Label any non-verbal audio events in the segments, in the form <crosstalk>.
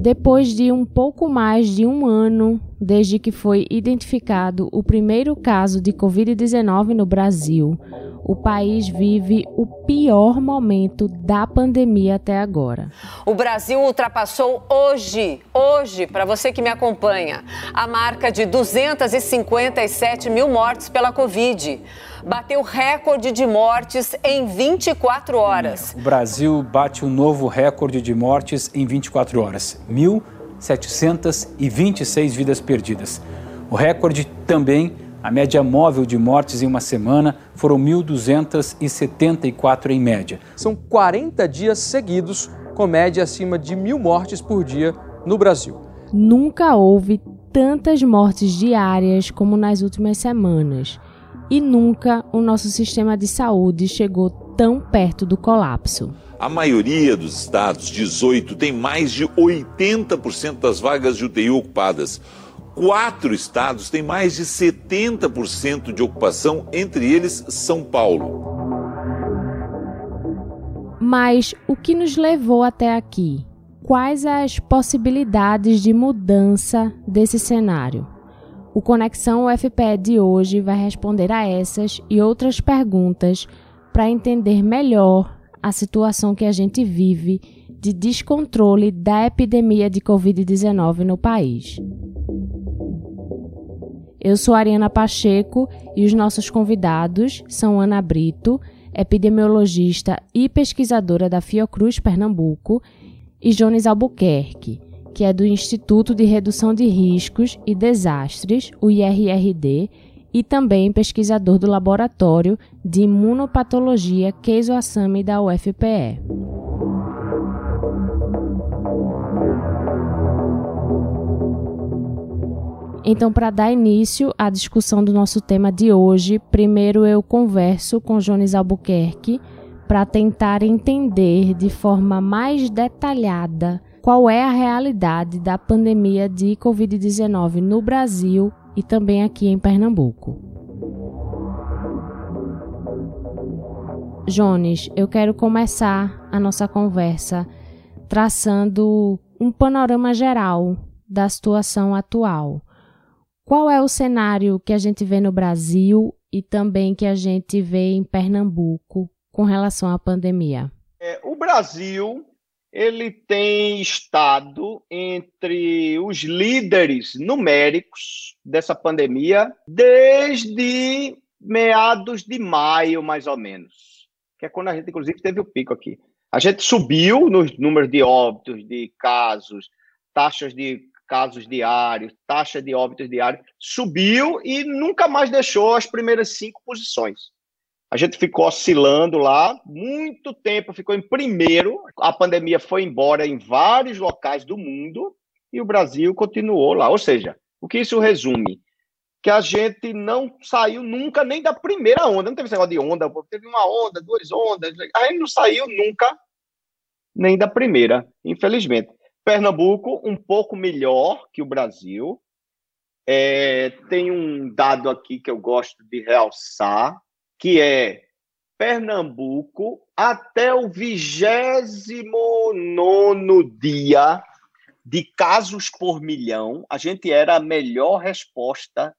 Depois de um pouco mais de um ano desde que foi identificado o primeiro caso de Covid-19 no Brasil, o país vive o pior momento da pandemia até agora. O Brasil ultrapassou hoje, hoje, para você que me acompanha, a marca de 257 mil mortes pela Covid bateu recorde de mortes em 24 horas. O Brasil bate um novo recorde de mortes em 24 horas: 1.726 vidas perdidas. O recorde também, a média móvel de mortes em uma semana foram 1.274 em média. São 40 dias seguidos com média acima de mil mortes por dia no Brasil. Nunca houve tantas mortes diárias como nas últimas semanas e nunca o nosso sistema de saúde chegou tão perto do colapso. A maioria dos estados, 18, tem mais de 80% das vagas de UTI ocupadas. Quatro estados têm mais de 70% de ocupação, entre eles São Paulo. Mas o que nos levou até aqui? Quais as possibilidades de mudança desse cenário? O Conexão UFPE de hoje vai responder a essas e outras perguntas para entender melhor a situação que a gente vive de descontrole da epidemia de Covid-19 no país. Eu sou Ariana Pacheco e os nossos convidados são Ana Brito, epidemiologista e pesquisadora da Fiocruz Pernambuco, e Jones Albuquerque, que é do Instituto de Redução de Riscos e Desastres, o IRRD, e também pesquisador do Laboratório de Imunopatologia Keizo Assami da UFPE. Então, para dar início à discussão do nosso tema de hoje, primeiro eu converso com Jones Albuquerque para tentar entender de forma mais detalhada qual é a realidade da pandemia de Covid-19 no Brasil e também aqui em Pernambuco. Jones, eu quero começar a nossa conversa traçando um panorama geral da situação atual. Qual é o cenário que a gente vê no Brasil e também que a gente vê em Pernambuco com relação à pandemia? É, o Brasil ele tem estado entre os líderes numéricos dessa pandemia desde meados de maio, mais ou menos, que é quando a gente, inclusive, teve o pico aqui. A gente subiu nos números de óbitos, de casos, taxas de casos diários, taxa de óbitos diários, subiu e nunca mais deixou as primeiras cinco posições. A gente ficou oscilando lá muito tempo, ficou em primeiro. A pandemia foi embora em vários locais do mundo e o Brasil continuou lá. Ou seja, o que isso resume? Que a gente não saiu nunca nem da primeira onda. Não teve esse negócio de onda, teve uma onda, duas ondas. A gente não saiu nunca nem da primeira, infelizmente. Pernambuco, um pouco melhor que o Brasil. É, tem um dado aqui que eu gosto de realçar que é Pernambuco até o 29 dia de casos por milhão, a gente era a melhor resposta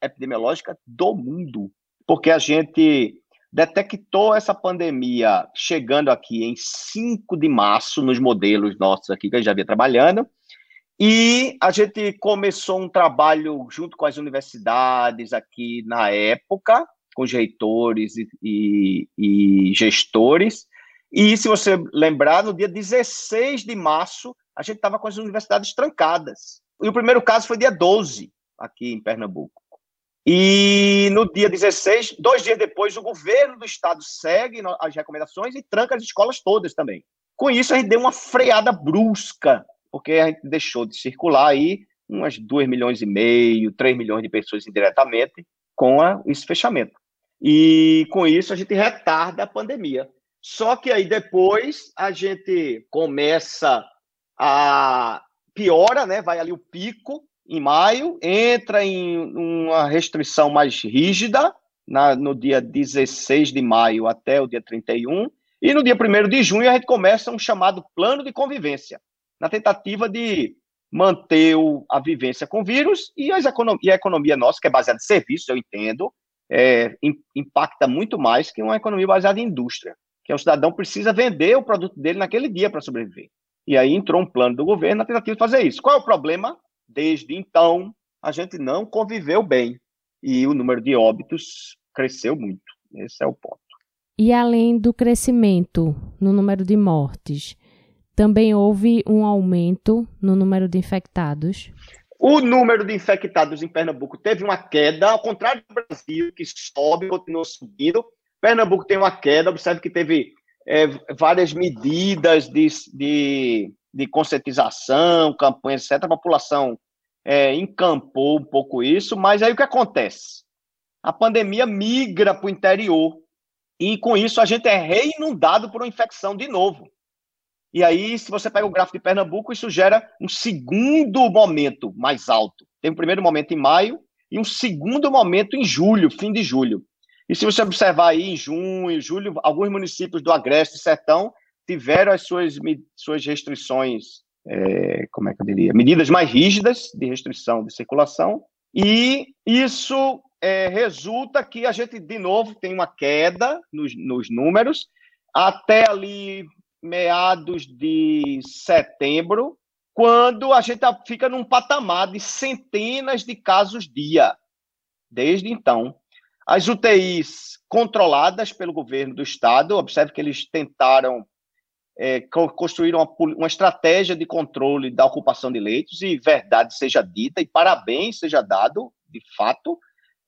epidemiológica do mundo, porque a gente detectou essa pandemia chegando aqui em 5 de março, nos modelos nossos aqui que a gente já vinha trabalhando, e a gente começou um trabalho junto com as universidades aqui na época, com os reitores e, e, e gestores. E se você lembrar, no dia 16 de março, a gente estava com as universidades trancadas. E o primeiro caso foi dia 12, aqui em Pernambuco. E no dia 16, dois dias depois, o governo do estado segue as recomendações e tranca as escolas todas também. Com isso, a gente deu uma freada brusca, porque a gente deixou de circular aí umas 2 milhões e meio, 3 milhões de pessoas indiretamente com a, esse fechamento. E com isso a gente retarda a pandemia. Só que aí depois a gente começa a piora, né? Vai ali o pico em maio, entra em uma restrição mais rígida na, no dia 16 de maio até o dia 31, e no dia 1 de junho a gente começa um chamado plano de convivência, na tentativa de manter o, a vivência com o vírus e, as econom e a economia nossa, que é baseada em serviços, eu entendo, é, impacta muito mais que uma economia baseada em indústria, que é o cidadão precisa vender o produto dele naquele dia para sobreviver. E aí entrou um plano do governo na tentativa de fazer isso. Qual é o problema? Desde então, a gente não conviveu bem e o número de óbitos cresceu muito. Esse é o ponto. E além do crescimento no número de mortes, também houve um aumento no número de infectados? O número de infectados em Pernambuco teve uma queda, ao contrário do Brasil, que sobe, continua subindo. Pernambuco tem uma queda, observe que teve é, várias medidas de, de, de, conscientização, campanhas, etc. A população é, encampou um pouco isso, mas aí o que acontece? A pandemia migra para o interior e com isso a gente é reinundado por uma infecção de novo. E aí, se você pega o gráfico de Pernambuco, isso gera um segundo momento mais alto. Tem um primeiro momento em maio e um segundo momento em julho, fim de julho. E se você observar aí em junho, julho, alguns municípios do Agreste e Sertão tiveram as suas, suas restrições, é, como é que eu diria, medidas mais rígidas de restrição de circulação, e isso é, resulta que a gente, de novo, tem uma queda nos, nos números, até ali meados de setembro, quando a gente fica num patamar de centenas de casos dia. Desde então, as UTIs controladas pelo governo do estado, observe que eles tentaram é, construir uma, uma, estratégia de controle da ocupação de leitos, e verdade seja dita, e parabéns seja dado, de fato,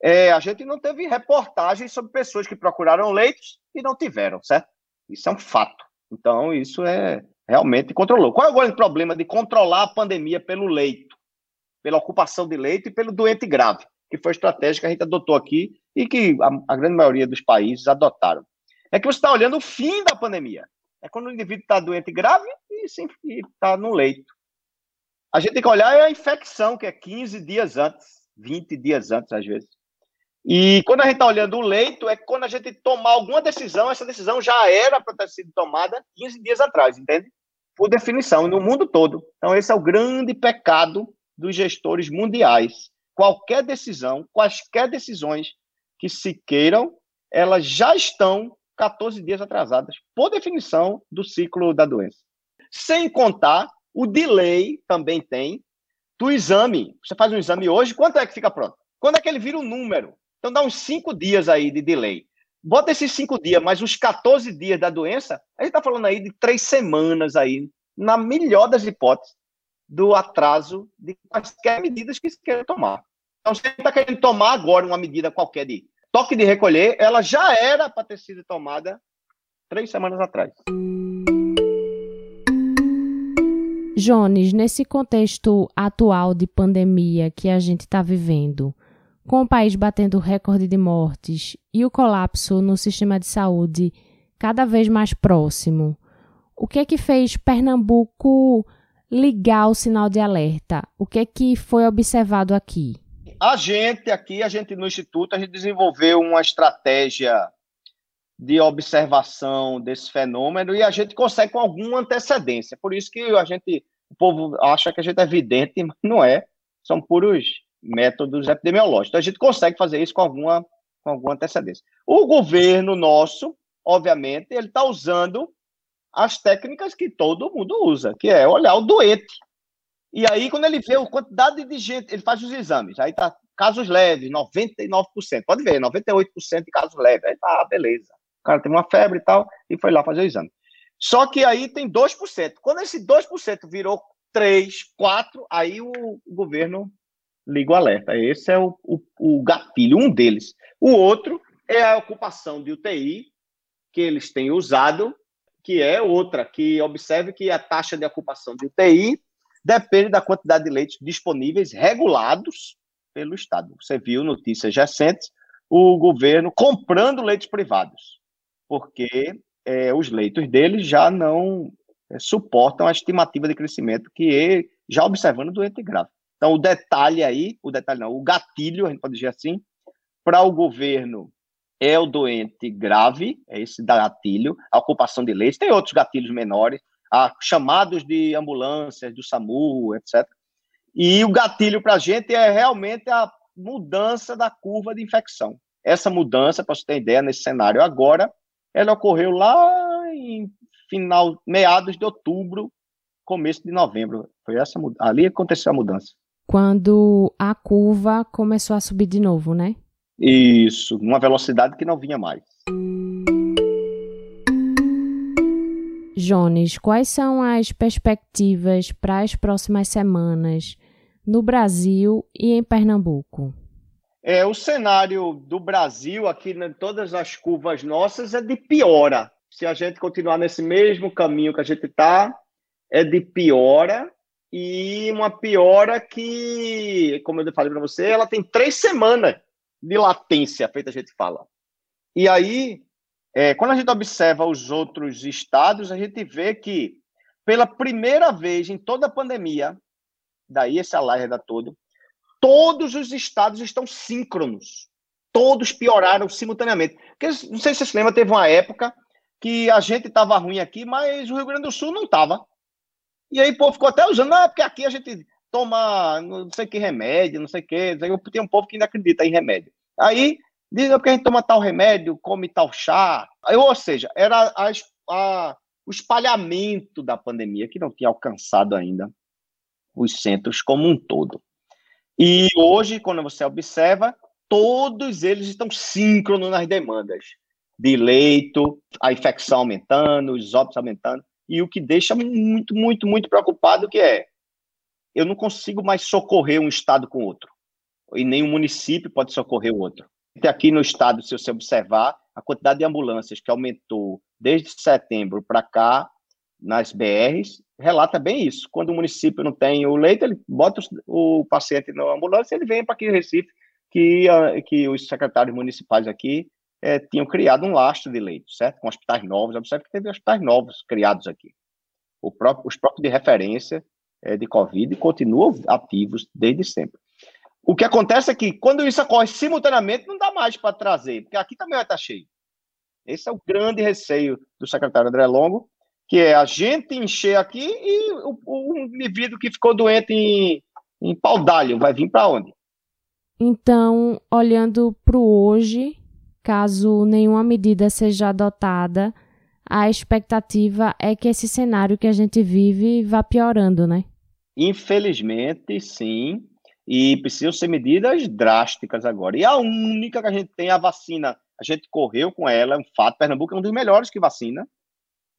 é, a gente não teve reportagens sobre pessoas que procuraram leitos e não tiveram, certo? Isso é um fato. Então, isso é realmente controlou. Qual é o grande problema de controlar a pandemia pelo leito, pela ocupação de leito e pelo doente grave, que foi a estratégia que a gente adotou aqui e que a, a grande maioria dos países adotaram? É que você está olhando o fim da pandemia. É quando o indivíduo está doente grave e está no leito. A gente tem que olhar a infecção, que é 15 dias antes, 20 dias antes, às vezes. E quando a gente está olhando o leito, é quando a gente tomar alguma decisão, essa decisão já era para ter sido tomada 15 dias atrás, entende? Por definição, no mundo todo. Então, esse é o grande pecado dos gestores mundiais. Qualquer decisão, quaisquer decisões que se queiram, elas já estão 14 dias atrasadas, por definição do ciclo da doença. Sem contar o delay também tem do exame. Você faz um exame hoje, quanto é que fica pronto? Quando é que ele vira um número? Então dá uns cinco dias aí de delay. Bota esses cinco dias, mais uns 14 dias da doença, a gente está falando aí de três semanas aí, na melhor das hipóteses, do atraso de quaisquer medidas que se queira tomar. Então, se está querendo tomar agora uma medida qualquer de toque de recolher, ela já era para ter sido tomada três semanas atrás. Jones, nesse contexto atual de pandemia que a gente está vivendo, com o país batendo recorde de mortes e o colapso no sistema de saúde cada vez mais próximo, o que é que fez Pernambuco ligar o sinal de alerta? O que é que foi observado aqui? A gente aqui, a gente no Instituto, a gente desenvolveu uma estratégia de observação desse fenômeno e a gente consegue com alguma antecedência. Por isso que a gente, o povo acha que a gente é evidente, <laughs> mas não é. São puros métodos epidemiológicos. Então, a gente consegue fazer isso com alguma, com alguma antecedência. O governo nosso, obviamente, ele está usando as técnicas que todo mundo usa, que é olhar o doente. E aí, quando ele vê a quantidade de gente, ele faz os exames. Aí tá casos leves, 99%. Pode ver, 98% de casos leves. Aí tá, beleza. O cara tem uma febre e tal, e foi lá fazer o exame. Só que aí tem 2%. Quando esse 2% virou 3, 4, aí o governo liga o alerta. Esse é o, o, o gatilho, um deles. O outro é a ocupação de UTI, que eles têm usado, que é outra, que observe que a taxa de ocupação de UTI depende da quantidade de leitos disponíveis regulados pelo Estado. Você viu notícias recentes, o governo comprando leitos privados, porque é, os leitos deles já não é, suportam a estimativa de crescimento que é, já observando doente grave. Então, o detalhe aí, o detalhe não, o gatilho, a gente pode dizer assim, para o governo é o doente grave, é esse gatilho, a ocupação de leitos, tem outros gatilhos menores, há chamados de ambulâncias, do SAMU, etc. E o gatilho para a gente é realmente a mudança da curva de infecção. Essa mudança, para você ter ideia, nesse cenário agora, ela ocorreu lá em final, meados de outubro, começo de novembro. Foi essa ali aconteceu a mudança. Quando a curva começou a subir de novo, né? Isso, numa velocidade que não vinha mais. Jones, quais são as perspectivas para as próximas semanas no Brasil e em Pernambuco? É, o cenário do Brasil, aqui em todas as curvas nossas, é de piora. Se a gente continuar nesse mesmo caminho que a gente está, é de piora. E uma piora que, como eu falei para você, ela tem três semanas de latência, feita a gente fala. E aí, é, quando a gente observa os outros estados, a gente vê que, pela primeira vez em toda a pandemia, daí esse alerta todo, todos os estados estão síncronos. Todos pioraram simultaneamente. Porque, não sei se você lembra, teve uma época que a gente estava ruim aqui, mas o Rio Grande do Sul não estava. E aí o povo ficou até usando, ah, porque aqui a gente toma não sei que remédio, não sei o que. Tem um povo que ainda acredita em remédio. Aí diz porque a gente toma tal remédio, come tal chá. Ou seja, era a, a, o espalhamento da pandemia que não tinha alcançado ainda os centros como um todo. E hoje, quando você observa, todos eles estão síncronos nas demandas de leito, a infecção aumentando, os óbitos aumentando, e o que deixa muito, muito, muito preocupado que é eu não consigo mais socorrer um estado com outro. E nem um município pode socorrer o outro. Aqui no estado, se você observar, a quantidade de ambulâncias que aumentou desde setembro para cá, nas BRs, relata bem isso. Quando o município não tem o leito, ele bota o paciente na ambulância ele vem para aqui em Recife, que, que os secretários municipais aqui é, tinham criado um lastro de leitos, certo? Com hospitais novos. Observe que teve hospitais novos criados aqui. Próprio, os próprios de referência é, de Covid continuam ativos desde sempre. O que acontece é que quando isso ocorre simultaneamente, não dá mais para trazer, porque aqui também vai estar cheio. Esse é o grande receio do secretário André Longo, que é a gente encher aqui e o, o indivíduo que ficou doente em, em d'alho vai vir para onde? Então, olhando para o hoje, caso nenhuma medida seja adotada, a expectativa é que esse cenário que a gente vive vá piorando, né? Infelizmente, sim. E precisam ser medidas drásticas agora. E a única que a gente tem é a vacina. A gente correu com ela, é um fato. Pernambuco é um dos melhores que vacina,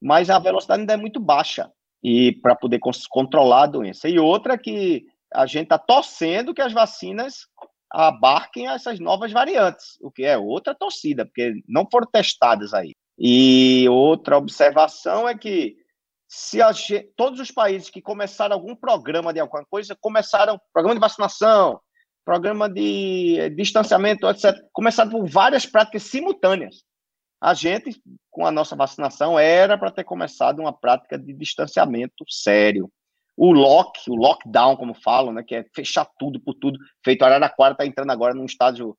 mas a velocidade ainda é muito baixa e para poder controlar a doença. E outra que a gente está torcendo que as vacinas abarquem essas novas variantes, o que é outra torcida, porque não foram testadas aí. E outra observação é que se gente, todos os países que começaram algum programa de alguma coisa, começaram programa de vacinação, programa de distanciamento, etc., começaram por várias práticas simultâneas. A gente, com a nossa vacinação, era para ter começado uma prática de distanciamento sério. O lock, o lockdown, como falam, né, que é fechar tudo por tudo, feito a Araraquara está entrando agora num estágio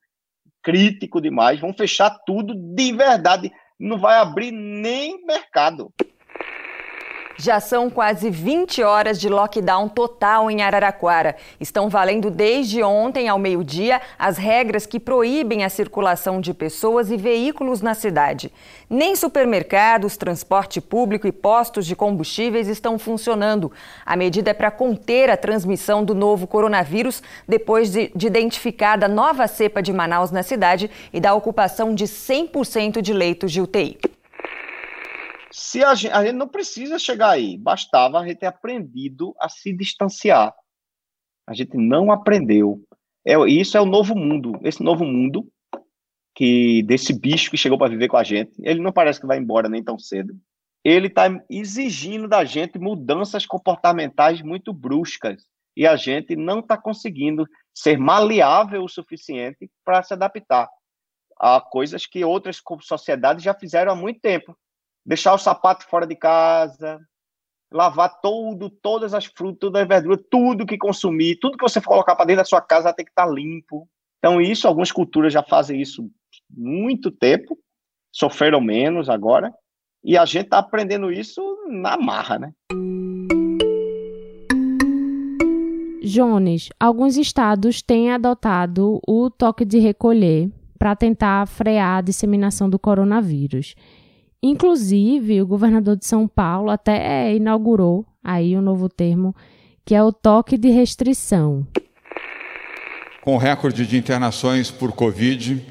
crítico demais, vão fechar tudo de verdade, não vai abrir nem mercado. Já são quase 20 horas de lockdown total em Araraquara. Estão valendo desde ontem ao meio-dia as regras que proíbem a circulação de pessoas e veículos na cidade. Nem supermercados, transporte público e postos de combustíveis estão funcionando. A medida é para conter a transmissão do novo coronavírus depois de, de identificada nova cepa de Manaus na cidade e da ocupação de 100% de leitos de UTI. Se a gente, a gente não precisa chegar aí, bastava a gente ter aprendido a se distanciar. A gente não aprendeu. É, isso é o novo mundo. Esse novo mundo que desse bicho que chegou para viver com a gente, ele não parece que vai embora nem tão cedo. Ele está exigindo da gente mudanças comportamentais muito bruscas e a gente não está conseguindo ser maleável o suficiente para se adaptar a coisas que outras sociedades já fizeram há muito tempo deixar o sapato fora de casa, lavar todo, todas as frutas, todas as verduras, tudo que consumir, tudo que você for colocar para dentro da sua casa tem que estar tá limpo. Então, isso, algumas culturas já fazem isso muito tempo, sofreram menos agora, e a gente está aprendendo isso na marra, né? Jones, alguns estados têm adotado o toque de recolher para tentar frear a disseminação do coronavírus. Inclusive, o governador de São Paulo até inaugurou aí um novo termo, que é o toque de restrição. Com recorde de internações por Covid,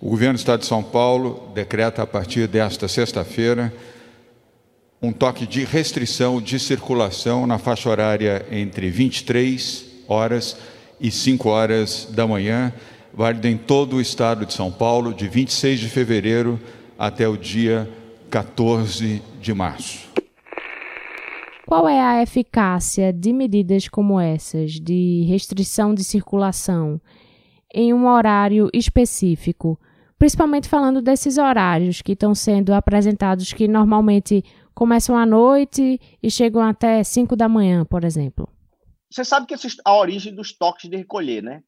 o governo do Estado de São Paulo decreta a partir desta sexta-feira um toque de restrição de circulação na faixa horária entre 23 horas e 5 horas da manhã, válido em todo o estado de São Paulo, de 26 de fevereiro até o dia 14 de março. Qual é a eficácia de medidas como essas, de restrição de circulação, em um horário específico? Principalmente falando desses horários que estão sendo apresentados, que normalmente começam à noite e chegam até 5 da manhã, por exemplo. Você sabe que a origem dos toques de recolher, né?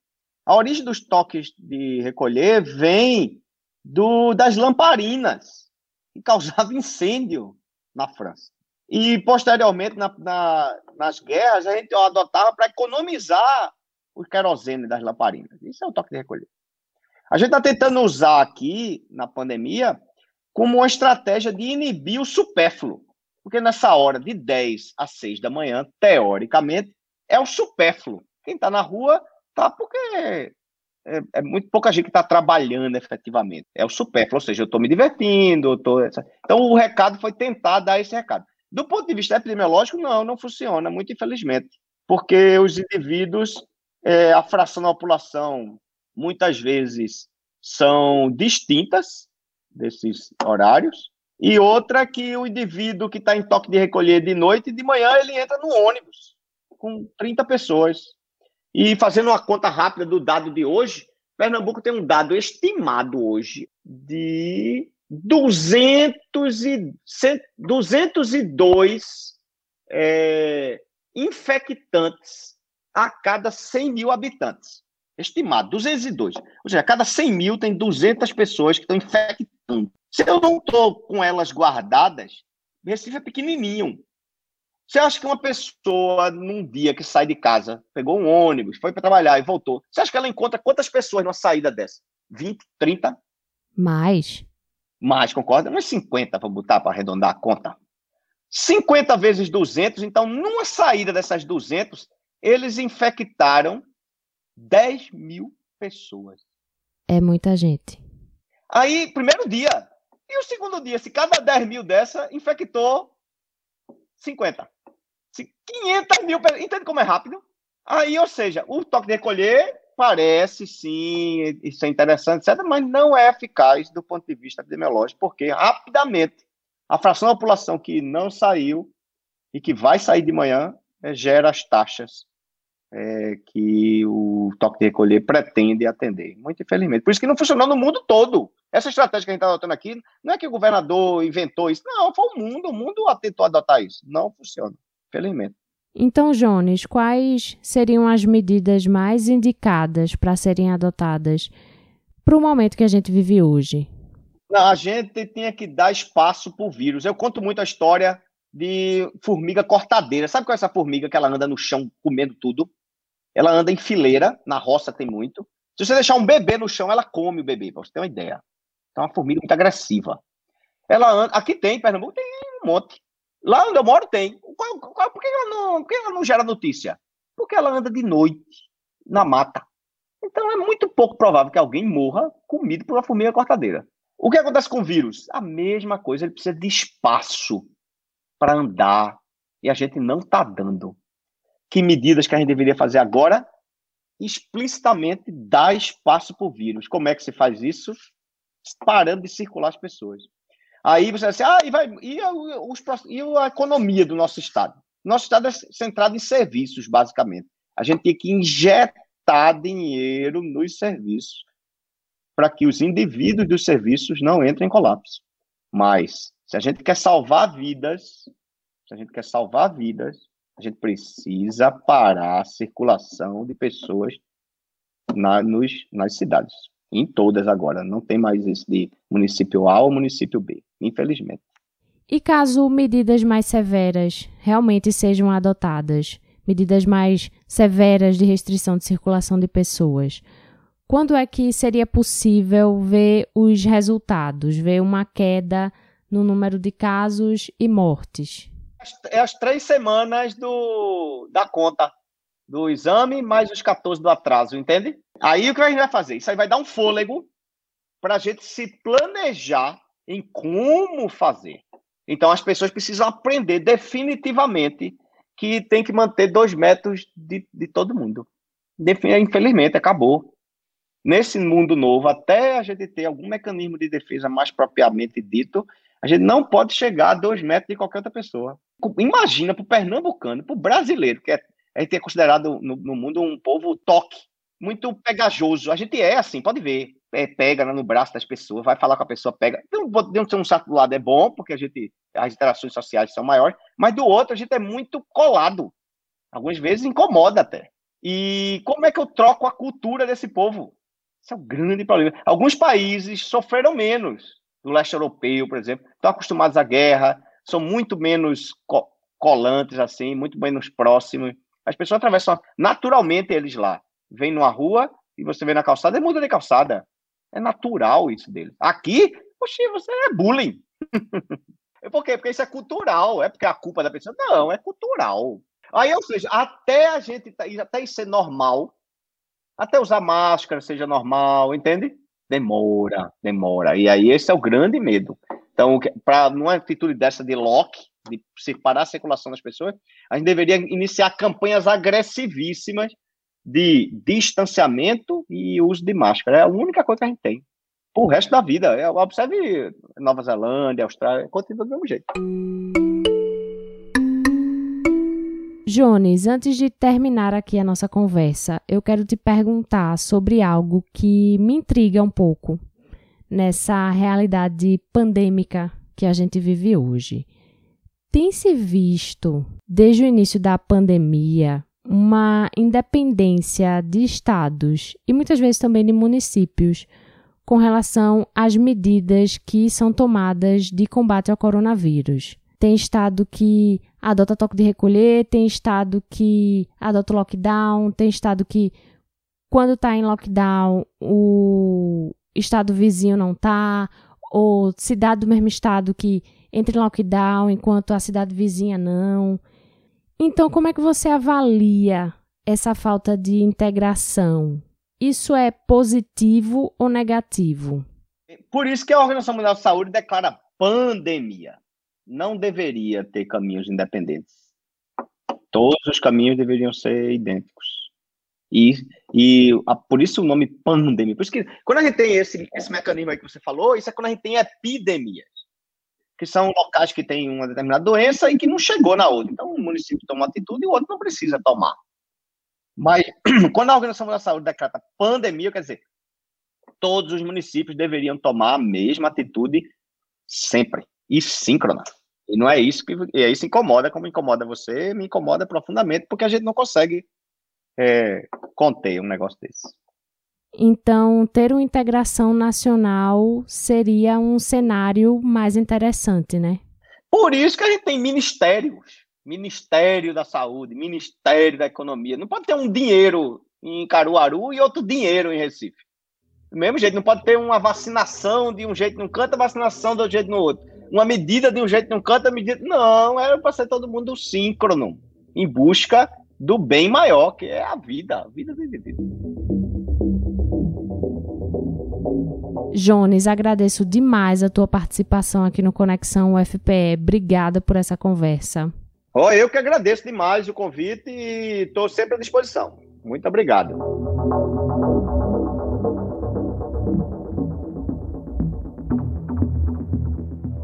A origem dos toques de recolher vem do, das lamparinas, que causavam incêndio na França. E, posteriormente, na, na, nas guerras, a gente adotava para economizar o querosene das lamparinas. Isso é o toque de recolher. A gente está tentando usar aqui, na pandemia, como uma estratégia de inibir o supérfluo. Porque nessa hora de 10 a 6 da manhã, teoricamente, é o supérfluo. Quem está na rua está porque é, é, muito pouca gente que está trabalhando efetivamente. É o supérfluo, ou seja, eu estou me divertindo. Tô... Então, o recado foi tentar dar esse recado. Do ponto de vista epidemiológico, não, não funciona, muito infelizmente, porque os indivíduos, é, a fração da população, muitas vezes são distintas desses horários, e outra que o indivíduo que está em toque de recolher de noite e de manhã ele entra no ônibus com 30 pessoas. E fazendo uma conta rápida do dado de hoje, Pernambuco tem um dado estimado hoje de 200 e, 202 é, infectantes a cada 100 mil habitantes. Estimado, 202. Ou seja, a cada 100 mil tem 200 pessoas que estão infectando. Se eu não estou com elas guardadas, Recife é pequenininho. Você acha que uma pessoa, num dia que sai de casa, pegou um ônibus, foi para trabalhar e voltou, você acha que ela encontra quantas pessoas numa saída dessa? 20, 30? Mais mais, concorda? Uns 50 para botar, para arredondar a conta. 50 vezes 200, então, numa saída dessas 200, eles infectaram 10 mil pessoas. É muita gente. Aí, primeiro dia. E o segundo dia, se cada 10 mil dessa infectou 50. 500 mil pessoas. Entende como é rápido? Aí, ou seja, o toque de recolher parece sim, isso é interessante, etc., mas não é eficaz do ponto de vista epidemiológico, porque rapidamente a fração da população que não saiu e que vai sair de manhã é, gera as taxas é, que o toque de recolher pretende atender. Muito infelizmente. Por isso que não funcionou no mundo todo. Essa estratégia que a gente está adotando aqui, não é que o governador inventou isso, não, foi o mundo, o mundo tentou adotar isso. Não funciona, infelizmente. Então, Jones, quais seriam as medidas mais indicadas para serem adotadas para o momento que a gente vive hoje? A gente tinha que dar espaço para o vírus. Eu conto muito a história de formiga cortadeira. Sabe qual é essa formiga que ela anda no chão comendo tudo? Ela anda em fileira, na roça tem muito. Se você deixar um bebê no chão, ela come o bebê, para você ter uma ideia. Então, é uma formiga muito agressiva. Ela anda, aqui tem, em Pernambuco tem um monte. Lá onde eu moro tem. Qual, qual, por, que ela não, por que ela não gera notícia? Porque ela anda de noite, na mata. Então é muito pouco provável que alguém morra comido por uma formiga cortadeira. O que acontece com o vírus? A mesma coisa, ele precisa de espaço para andar. E a gente não está dando. Que medidas que a gente deveria fazer agora? Explicitamente dar espaço para o vírus. Como é que se faz isso? Parando de circular as pessoas. Aí você vai assim, ah, e, vai, e, a, os, e a economia do nosso Estado? Nosso Estado é centrado em serviços, basicamente. A gente tem que injetar dinheiro nos serviços para que os indivíduos dos serviços não entrem em colapso. Mas, se a gente quer salvar vidas, se a gente quer salvar vidas, a gente precisa parar a circulação de pessoas na, nos, nas cidades. Em todas agora. Não tem mais isso de município A ou município B, infelizmente. E caso medidas mais severas realmente sejam adotadas, medidas mais severas de restrição de circulação de pessoas, quando é que seria possível ver os resultados, ver uma queda no número de casos e mortes? É as três semanas do, da conta do exame mais os 14 do atraso, entende? Aí o que a gente vai fazer? Isso aí vai dar um fôlego para a gente se planejar em como fazer. Então as pessoas precisam aprender definitivamente que tem que manter dois metros de, de todo mundo. Infelizmente, acabou. Nesse mundo novo, até a gente ter algum mecanismo de defesa mais propriamente dito, a gente não pode chegar a dois metros de qualquer outra pessoa. Imagina para o pernambucano, para o brasileiro, que é, a gente é considerado no, no, mundo um povo toque, muito pegajoso. A gente é assim, pode ver. É, pega no braço das pessoas, vai falar com a pessoa, pega. Então, de um certo lado é bom, porque a gente, as interações sociais são maiores, mas do outro a gente é muito colado. Algumas vezes incomoda até. E como é que eu troco a cultura desse povo? Esse é o grande problema. Alguns países sofreram menos do leste europeu, por exemplo, estão acostumados à guerra, são muito menos co colantes, assim, muito menos próximos. As pessoas atravessam naturalmente eles lá. Vem numa rua e você vê na calçada, e muda de calçada. É natural isso deles. Aqui, poxa, você é bullying. <laughs> Por quê? Porque isso é cultural. É porque é a culpa da pessoa. Não, é cultural. Aí, ou seja, até a gente, tá, até isso ser normal, até usar máscara seja normal, entende? Demora, demora. E aí esse é o grande medo. Então, para numa atitude dessa de lock, de separar a circulação das pessoas, a gente deveria iniciar campanhas agressivíssimas de distanciamento e uso de máscara. É a única coisa que a gente tem. O resto da vida. É, observe Nova Zelândia, Austrália, continua do mesmo jeito. Jones, antes de terminar aqui a nossa conversa, eu quero te perguntar sobre algo que me intriga um pouco nessa realidade pandêmica que a gente vive hoje. Tem se visto, desde o início da pandemia, uma independência de estados e muitas vezes também de municípios com relação às medidas que são tomadas de combate ao coronavírus. Tem estado que adota toque de recolher, tem estado que adota lockdown, tem estado que quando está em lockdown o estado vizinho não está, ou cidade do mesmo estado que entra em lockdown enquanto a cidade vizinha não. Então, como é que você avalia essa falta de integração? Isso é positivo ou negativo? Por isso que a Organização Mundial de Saúde declara pandemia não deveria ter caminhos independentes. Todos os caminhos deveriam ser idênticos. E, e a, por isso o nome pandemia. Por isso que quando a gente tem esse, esse mecanismo aí que você falou, isso é quando a gente tem epidemias, que são locais que têm uma determinada doença e que não chegou na outra. Então, um município toma atitude e o outro não precisa tomar. Mas <clears throat> quando a Organização Mundial da Saúde decreta pandemia, quer dizer, todos os municípios deveriam tomar a mesma atitude sempre e síncrona. E não é isso que e isso incomoda, como incomoda você, me incomoda profundamente, porque a gente não consegue é, conter um negócio desse. Então, ter uma integração nacional seria um cenário mais interessante, né? Por isso que a gente tem ministérios. Ministério da Saúde, Ministério da Economia. Não pode ter um dinheiro em Caruaru e outro dinheiro em Recife. Do mesmo jeito, não pode ter uma vacinação de um jeito num canto, a vacinação do jeito no outro uma medida de um jeito não canta, medida. Não, era para ser todo mundo síncrono, em busca do bem maior, que é a vida, a vida indivíduo. Jones, agradeço demais a tua participação aqui no Conexão UFPE. Obrigada por essa conversa. Oh, eu que agradeço demais o convite e estou sempre à disposição. Muito obrigado.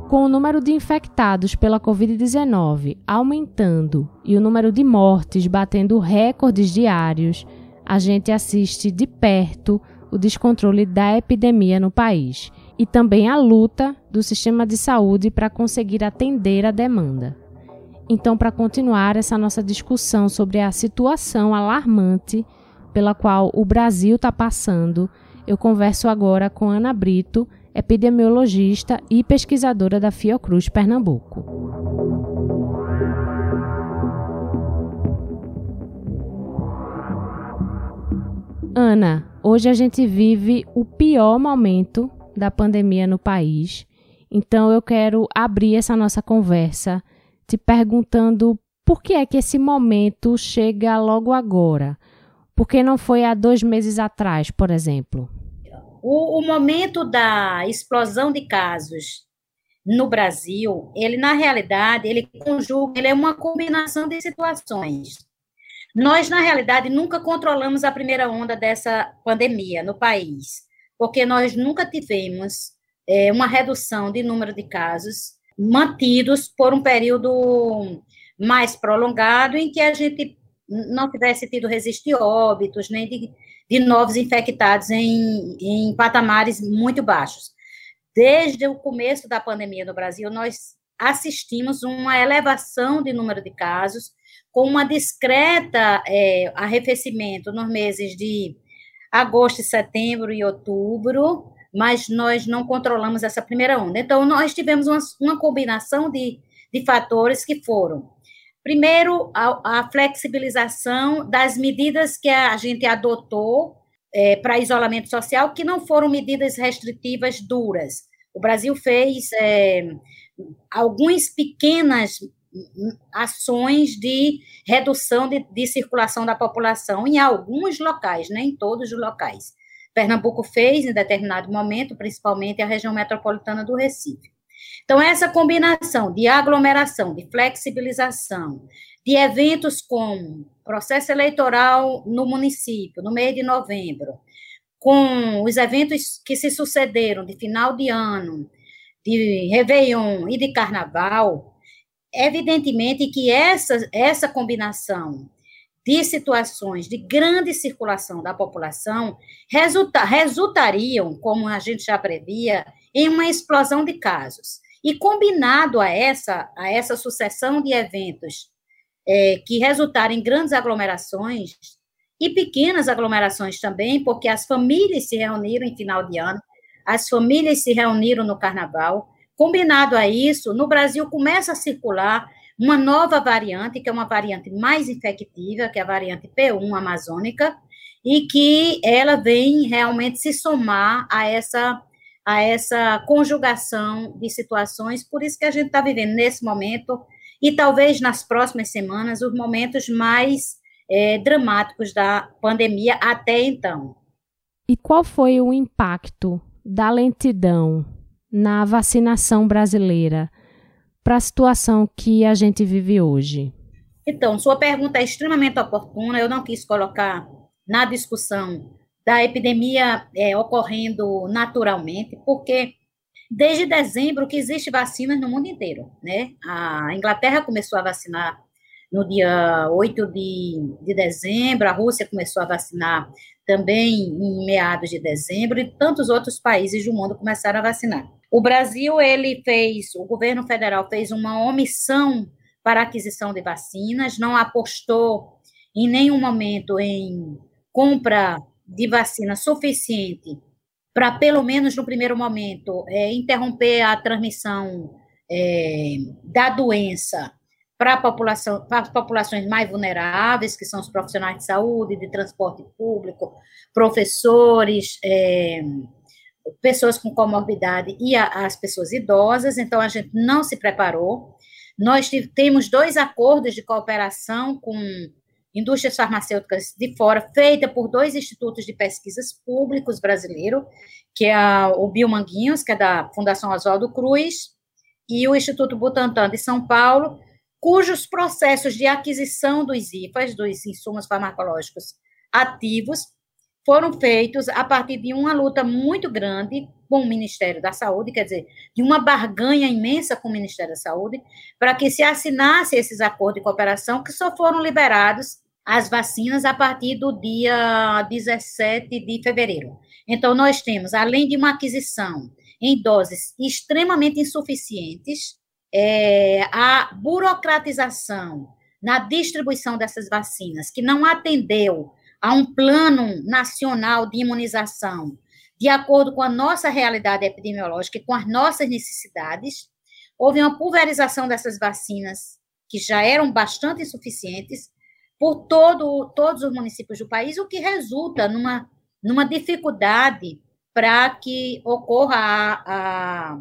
Com o número de infectados pela Covid-19 aumentando e o número de mortes batendo recordes diários, a gente assiste de perto o descontrole da epidemia no país e também a luta do sistema de saúde para conseguir atender a demanda. Então, para continuar essa nossa discussão sobre a situação alarmante pela qual o Brasil está passando, eu converso agora com Ana Brito, epidemiologista e pesquisadora da Fiocruz Pernambuco. Ana, hoje a gente vive o pior momento da pandemia no país. Então eu quero abrir essa nossa conversa te perguntando por que é que esse momento chega logo agora? Por que não foi há dois meses atrás, por exemplo? O, o momento da explosão de casos no Brasil, ele na realidade, ele conjuga, ele é uma combinação de situações. Nós, na realidade, nunca controlamos a primeira onda dessa pandemia no país, porque nós nunca tivemos é, uma redução de número de casos mantidos por um período mais prolongado, em que a gente não tivesse tido resistir óbitos, nem de, de novos infectados em, em patamares muito baixos. Desde o começo da pandemia no Brasil, nós assistimos uma elevação de número de casos, com uma discreta é, arrefecimento nos meses de agosto, setembro e outubro, mas nós não controlamos essa primeira onda. Então, nós tivemos uma, uma combinação de, de fatores que foram, primeiro, a, a flexibilização das medidas que a gente adotou é, para isolamento social, que não foram medidas restritivas duras. O Brasil fez é, algumas pequenas ações de redução de, de, circulação da população em alguns locais, nem em todos os locais. Pernambuco fez em determinado momento, principalmente a região metropolitana do Recife. Então, essa combinação de aglomeração, de flexibilização, de eventos como processo eleitoral no município, no mês de novembro, com os eventos que se sucederam de final de ano, de Réveillon e de Carnaval, Evidentemente que essa, essa combinação de situações de grande circulação da população resulta, resultariam, como a gente já previa, em uma explosão de casos. E combinado a essa, a essa sucessão de eventos é, que resultaram em grandes aglomerações e pequenas aglomerações também, porque as famílias se reuniram em final de ano, as famílias se reuniram no carnaval, Combinado a isso, no Brasil começa a circular uma nova variante, que é uma variante mais infectiva, que é a variante P1 amazônica, e que ela vem realmente se somar a essa, a essa conjugação de situações, por isso que a gente está vivendo nesse momento, e talvez nas próximas semanas, os momentos mais é, dramáticos da pandemia até então. E qual foi o impacto da lentidão na vacinação brasileira para a situação que a gente vive hoje? Então, sua pergunta é extremamente oportuna. Eu não quis colocar na discussão da epidemia é, ocorrendo naturalmente, porque desde dezembro que existe vacinas no mundo inteiro, né? A Inglaterra começou a vacinar no dia 8 de, de dezembro, a Rússia começou a vacinar também em meados de dezembro, e tantos outros países do mundo começaram a vacinar. O Brasil, ele fez, o governo federal fez uma omissão para aquisição de vacinas, não apostou em nenhum momento em compra de vacina suficiente para, pelo menos no primeiro momento, é, interromper a transmissão é, da doença para população, as populações mais vulneráveis, que são os profissionais de saúde, de transporte público, professores, é, pessoas com comorbidade e a, as pessoas idosas, então a gente não se preparou. Nós temos dois acordos de cooperação com indústrias farmacêuticas de fora, feita por dois institutos de pesquisas públicos brasileiros, que é a, o Biomanguinhos, que é da Fundação Oswaldo Cruz, e o Instituto Butantan de São Paulo, cujos processos de aquisição dos IFAs, dos insumos farmacológicos ativos, foram feitos a partir de uma luta muito grande com o Ministério da Saúde, quer dizer, de uma barganha imensa com o Ministério da Saúde, para que se assinasse esses acordos de cooperação, que só foram liberados as vacinas a partir do dia 17 de fevereiro. Então, nós temos, além de uma aquisição em doses extremamente insuficientes, é, a burocratização na distribuição dessas vacinas, que não atendeu a um plano nacional de imunização de acordo com a nossa realidade epidemiológica e com as nossas necessidades. Houve uma pulverização dessas vacinas, que já eram bastante insuficientes, por todo, todos os municípios do país, o que resulta numa, numa dificuldade para que ocorra a, a,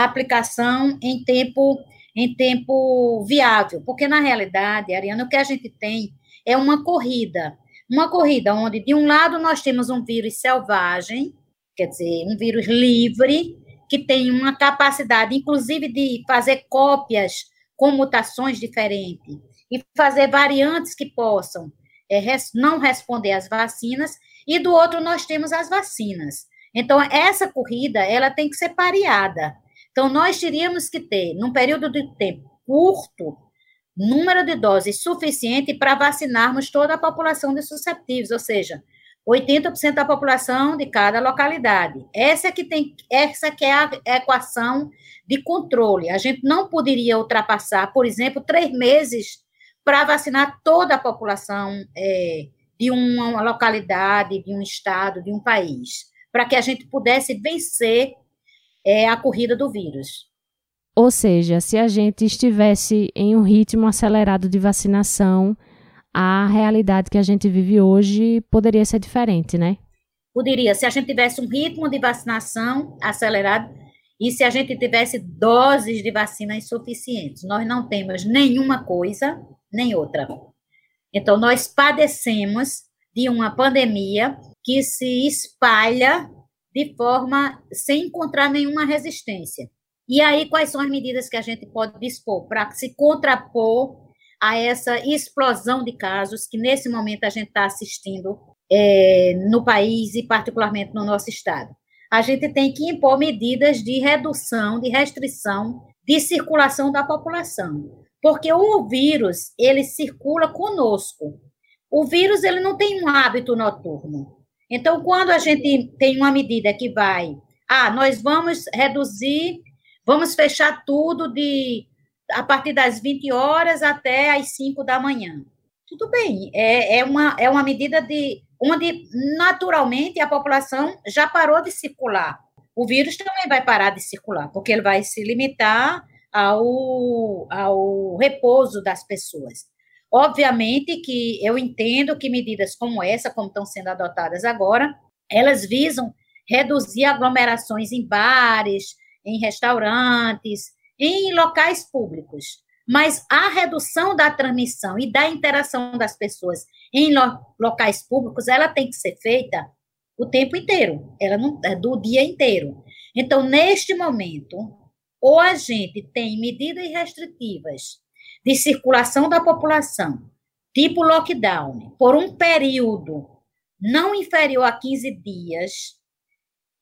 a, aplicação em tempo, em tempo viável. Porque, na realidade, Ariana, o que a gente tem é uma corrida. Uma corrida onde, de um lado, nós temos um vírus selvagem, quer dizer, um vírus livre, que tem uma capacidade, inclusive, de fazer cópias com mutações diferentes e fazer variantes que possam é, res, não responder às vacinas, e do outro nós temos as vacinas. Então, essa corrida, ela tem que ser pareada. Então, nós teríamos que ter, num período de tempo curto, número de doses suficiente para vacinarmos toda a população de susceptíveis, ou seja, 80% da população de cada localidade. Essa que tem, essa que é a equação de controle. A gente não poderia ultrapassar, por exemplo, três meses para vacinar toda a população é, de uma localidade, de um estado, de um país, para que a gente pudesse vencer é, a corrida do vírus. Ou seja, se a gente estivesse em um ritmo acelerado de vacinação, a realidade que a gente vive hoje poderia ser diferente, né? Poderia, se a gente tivesse um ritmo de vacinação acelerado e se a gente tivesse doses de vacina insuficientes. Nós não temos nenhuma coisa nem outra. Então, nós padecemos de uma pandemia que se espalha de forma sem encontrar nenhuma resistência. E aí, quais são as medidas que a gente pode dispor para se contrapor a essa explosão de casos que, nesse momento, a gente está assistindo é, no país e, particularmente, no nosso estado? A gente tem que impor medidas de redução, de restrição de circulação da população, porque o vírus, ele circula conosco. O vírus, ele não tem um hábito noturno. Então, quando a gente tem uma medida que vai, ah, nós vamos reduzir Vamos fechar tudo de a partir das 20 horas até as 5 da manhã. Tudo bem, é, é, uma, é uma medida de onde naturalmente a população já parou de circular. O vírus também vai parar de circular, porque ele vai se limitar ao, ao repouso das pessoas. Obviamente que eu entendo que medidas como essa, como estão sendo adotadas agora, elas visam reduzir aglomerações em bares, em restaurantes, em locais públicos. Mas a redução da transmissão e da interação das pessoas em lo locais públicos, ela tem que ser feita o tempo inteiro, ela não é do dia inteiro. Então, neste momento, ou a gente tem medidas restritivas de circulação da população, tipo lockdown, por um período não inferior a 15 dias,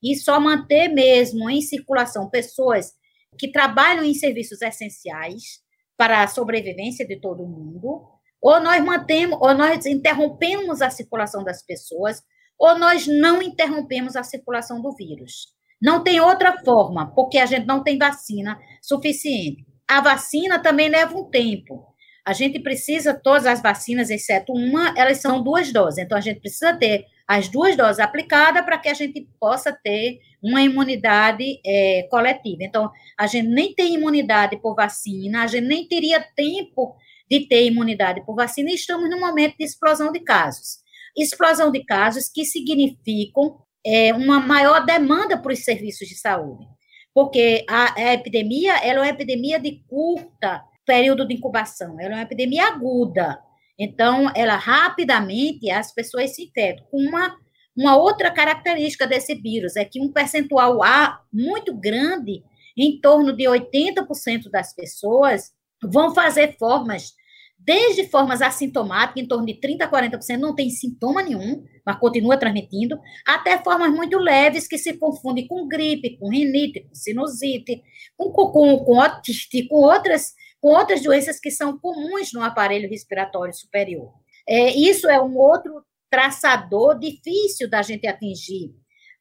e só manter mesmo em circulação pessoas que trabalham em serviços essenciais para a sobrevivência de todo mundo, ou nós mantemos, ou nós interrompemos a circulação das pessoas, ou nós não interrompemos a circulação do vírus. Não tem outra forma, porque a gente não tem vacina suficiente. A vacina também leva um tempo. A gente precisa, todas as vacinas, exceto uma, elas são duas doses. Então, a gente precisa ter as duas doses aplicadas para que a gente possa ter uma imunidade é, coletiva. Então, a gente nem tem imunidade por vacina, a gente nem teria tempo de ter imunidade por vacina e estamos num momento de explosão de casos. Explosão de casos que significam é, uma maior demanda para os serviços de saúde, porque a, a epidemia ela é uma epidemia de curta período de incubação, ela é uma epidemia aguda. Então, ela rapidamente, as pessoas se infectam. Uma, uma outra característica desse vírus é que um percentual A muito grande, em torno de 80% das pessoas, vão fazer formas, desde formas assintomáticas, em torno de 30% a 40% não tem sintoma nenhum, mas continua transmitindo, até formas muito leves que se confundem com gripe, com rinite, com sinusite, com, com, com, com, outras com outras doenças que são comuns no aparelho respiratório superior. É, isso é um outro traçador difícil da gente atingir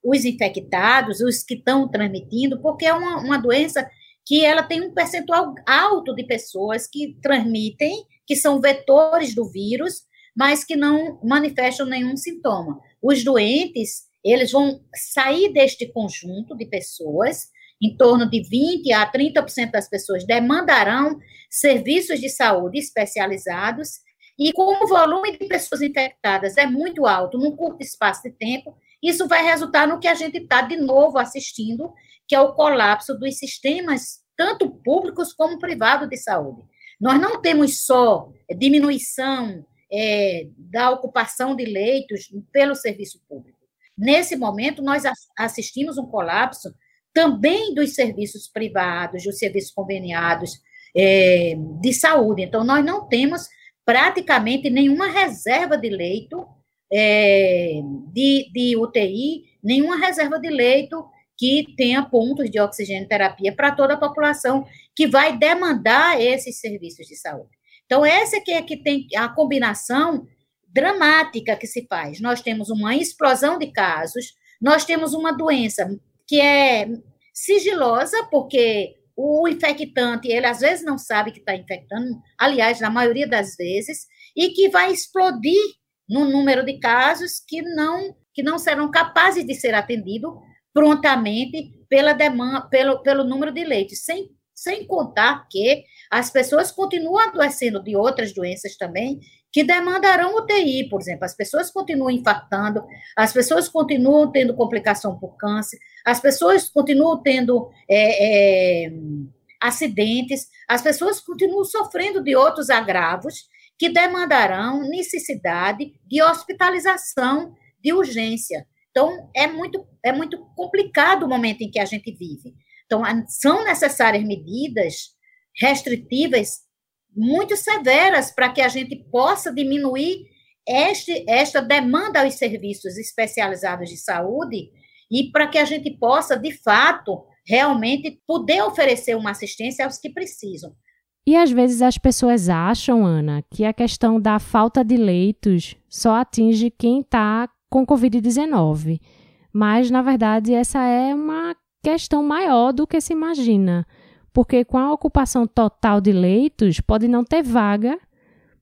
os infectados, os que estão transmitindo, porque é uma, uma doença que ela tem um percentual alto de pessoas que transmitem, que são vetores do vírus, mas que não manifestam nenhum sintoma. Os doentes, eles vão sair deste conjunto de pessoas, em torno de 20 a 30% das pessoas demandarão serviços de saúde especializados, e como o volume de pessoas infectadas é muito alto num curto espaço de tempo, isso vai resultar no que a gente está de novo assistindo, que é o colapso dos sistemas, tanto públicos como privados de saúde. Nós não temos só diminuição é, da ocupação de leitos pelo serviço público. Nesse momento, nós assistimos um colapso também dos serviços privados, dos serviços conveniados é, de saúde. Então, nós não temos praticamente nenhuma reserva de leito é, de, de UTI, nenhuma reserva de leito que tenha pontos de oxigênio terapia para toda a população que vai demandar esses serviços de saúde. Então, essa que é que tem a combinação dramática que se faz. Nós temos uma explosão de casos, nós temos uma doença que é sigilosa, porque o infectante, ele às vezes não sabe que está infectando, aliás, na maioria das vezes, e que vai explodir no número de casos que não, que não serão capazes de ser atendidos prontamente pela demanda, pelo, pelo número de leitos, sem, sem contar que as pessoas continuam adoecendo de outras doenças também, que demandarão UTI, por exemplo. As pessoas continuam infartando, as pessoas continuam tendo complicação por câncer, as pessoas continuam tendo é, é, acidentes, as pessoas continuam sofrendo de outros agravos que demandarão necessidade de hospitalização de urgência. Então, é muito, é muito complicado o momento em que a gente vive. Então, são necessárias medidas restritivas muito severas para que a gente possa diminuir este, esta demanda aos serviços especializados de saúde e para que a gente possa, de fato, realmente poder oferecer uma assistência aos que precisam. E às vezes as pessoas acham, Ana, que a questão da falta de leitos só atinge quem está com Covid-19. Mas, na verdade, essa é uma questão maior do que se imagina. Porque com a ocupação total de leitos, pode não ter vaga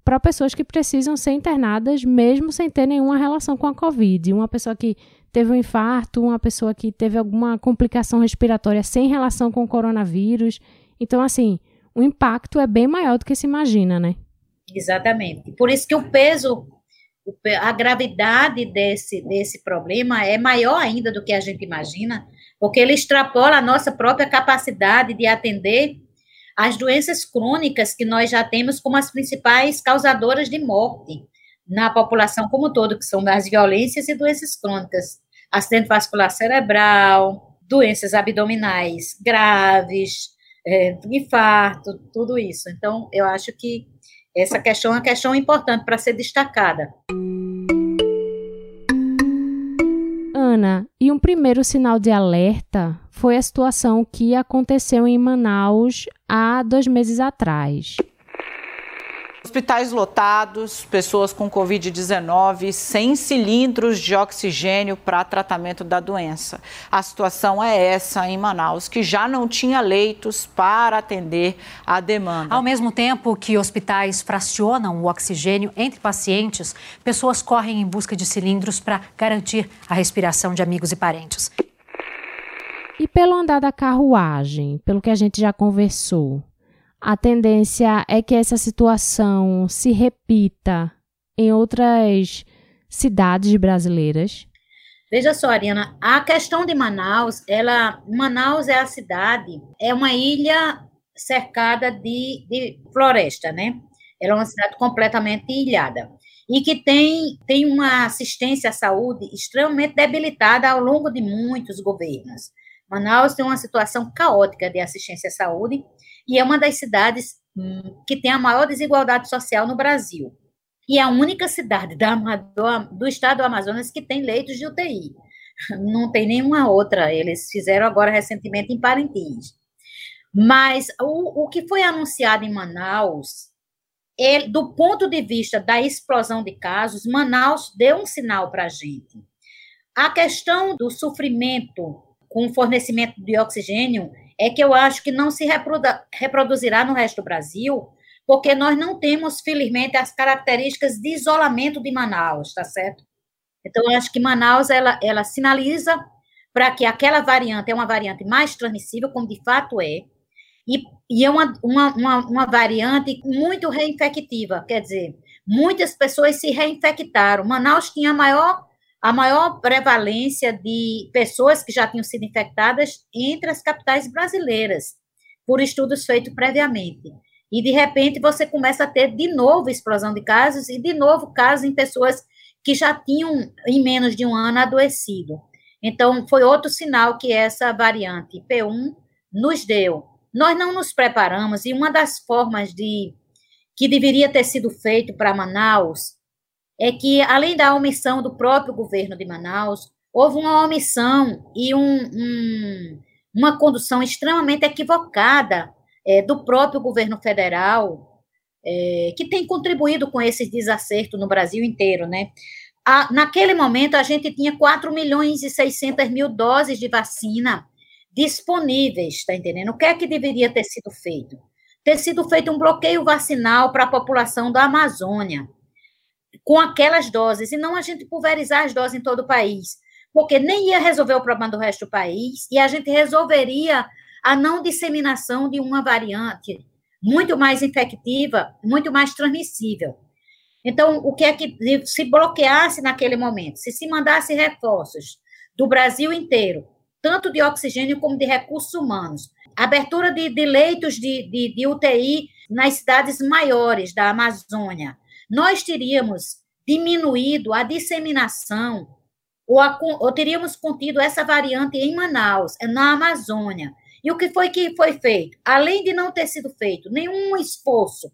para pessoas que precisam ser internadas, mesmo sem ter nenhuma relação com a Covid. Uma pessoa que teve um infarto, uma pessoa que teve alguma complicação respiratória sem relação com o coronavírus. Então, assim, o impacto é bem maior do que se imagina, né? Exatamente. Por isso que o peso, a gravidade desse, desse problema é maior ainda do que a gente imagina, porque ele extrapola a nossa própria capacidade de atender as doenças crônicas que nós já temos como as principais causadoras de morte na população como um todo, que são as violências e doenças crônicas, acidente vascular cerebral, doenças abdominais graves, é, infarto, tudo isso. Então, eu acho que essa questão é uma questão importante para ser destacada. Ana, e um primeiro sinal de alerta foi a situação que aconteceu em Manaus há dois meses atrás. Hospitais lotados, pessoas com Covid-19 sem cilindros de oxigênio para tratamento da doença. A situação é essa em Manaus, que já não tinha leitos para atender a demanda. Ao mesmo tempo que hospitais fracionam o oxigênio entre pacientes, pessoas correm em busca de cilindros para garantir a respiração de amigos e parentes. E pelo andar da carruagem, pelo que a gente já conversou, a tendência é que essa situação se repita em outras cidades brasileiras? Veja só, Ariana, a questão de Manaus, ela, Manaus é a cidade, é uma ilha cercada de, de floresta, né? Ela é uma cidade completamente ilhada e que tem, tem uma assistência à saúde extremamente debilitada ao longo de muitos governos. Manaus tem uma situação caótica de assistência à saúde e é uma das cidades hum, que tem a maior desigualdade social no Brasil. E é a única cidade da, do, do estado do Amazonas que tem leitos de UTI. <laughs> Não tem nenhuma outra. Eles fizeram agora recentemente em Parintins. Mas o, o que foi anunciado em Manaus, ele, do ponto de vista da explosão de casos, Manaus deu um sinal para a gente. A questão do sofrimento com o fornecimento de oxigênio é que eu acho que não se reproduzirá no resto do Brasil, porque nós não temos, felizmente, as características de isolamento de Manaus, tá certo? Então, eu acho que Manaus, ela, ela sinaliza para que aquela variante é uma variante mais transmissível, como de fato é, e, e é uma, uma, uma, uma variante muito reinfectiva, quer dizer, muitas pessoas se reinfectaram. Manaus tinha a maior, a maior prevalência de pessoas que já tinham sido infectadas entre as capitais brasileiras, por estudos feitos previamente. E, de repente, você começa a ter de novo explosão de casos e, de novo, casos em pessoas que já tinham, em menos de um ano, adoecido. Então, foi outro sinal que essa variante P1 nos deu. Nós não nos preparamos, e uma das formas de que deveria ter sido feito para Manaus é que, além da omissão do próprio governo de Manaus, houve uma omissão e um, um, uma condução extremamente equivocada é, do próprio governo federal, é, que tem contribuído com esse desacerto no Brasil inteiro, né? A, naquele momento, a gente tinha 4 milhões e 600 mil doses de vacina disponíveis, está entendendo? O que é que deveria ter sido feito? Ter sido feito um bloqueio vacinal para a população da Amazônia, com aquelas doses, e não a gente pulverizar as doses em todo o país, porque nem ia resolver o problema do resto do país, e a gente resolveria a não disseminação de uma variante muito mais infectiva, muito mais transmissível. Então, o que é que se bloqueasse naquele momento? Se se mandasse reforços do Brasil inteiro, tanto de oxigênio como de recursos humanos, abertura de, de leitos de, de, de UTI nas cidades maiores da Amazônia, nós teríamos diminuído a disseminação ou, a, ou, teríamos contido essa variante em Manaus, na Amazônia. E o que foi que foi feito? Além de não ter sido feito nenhum esforço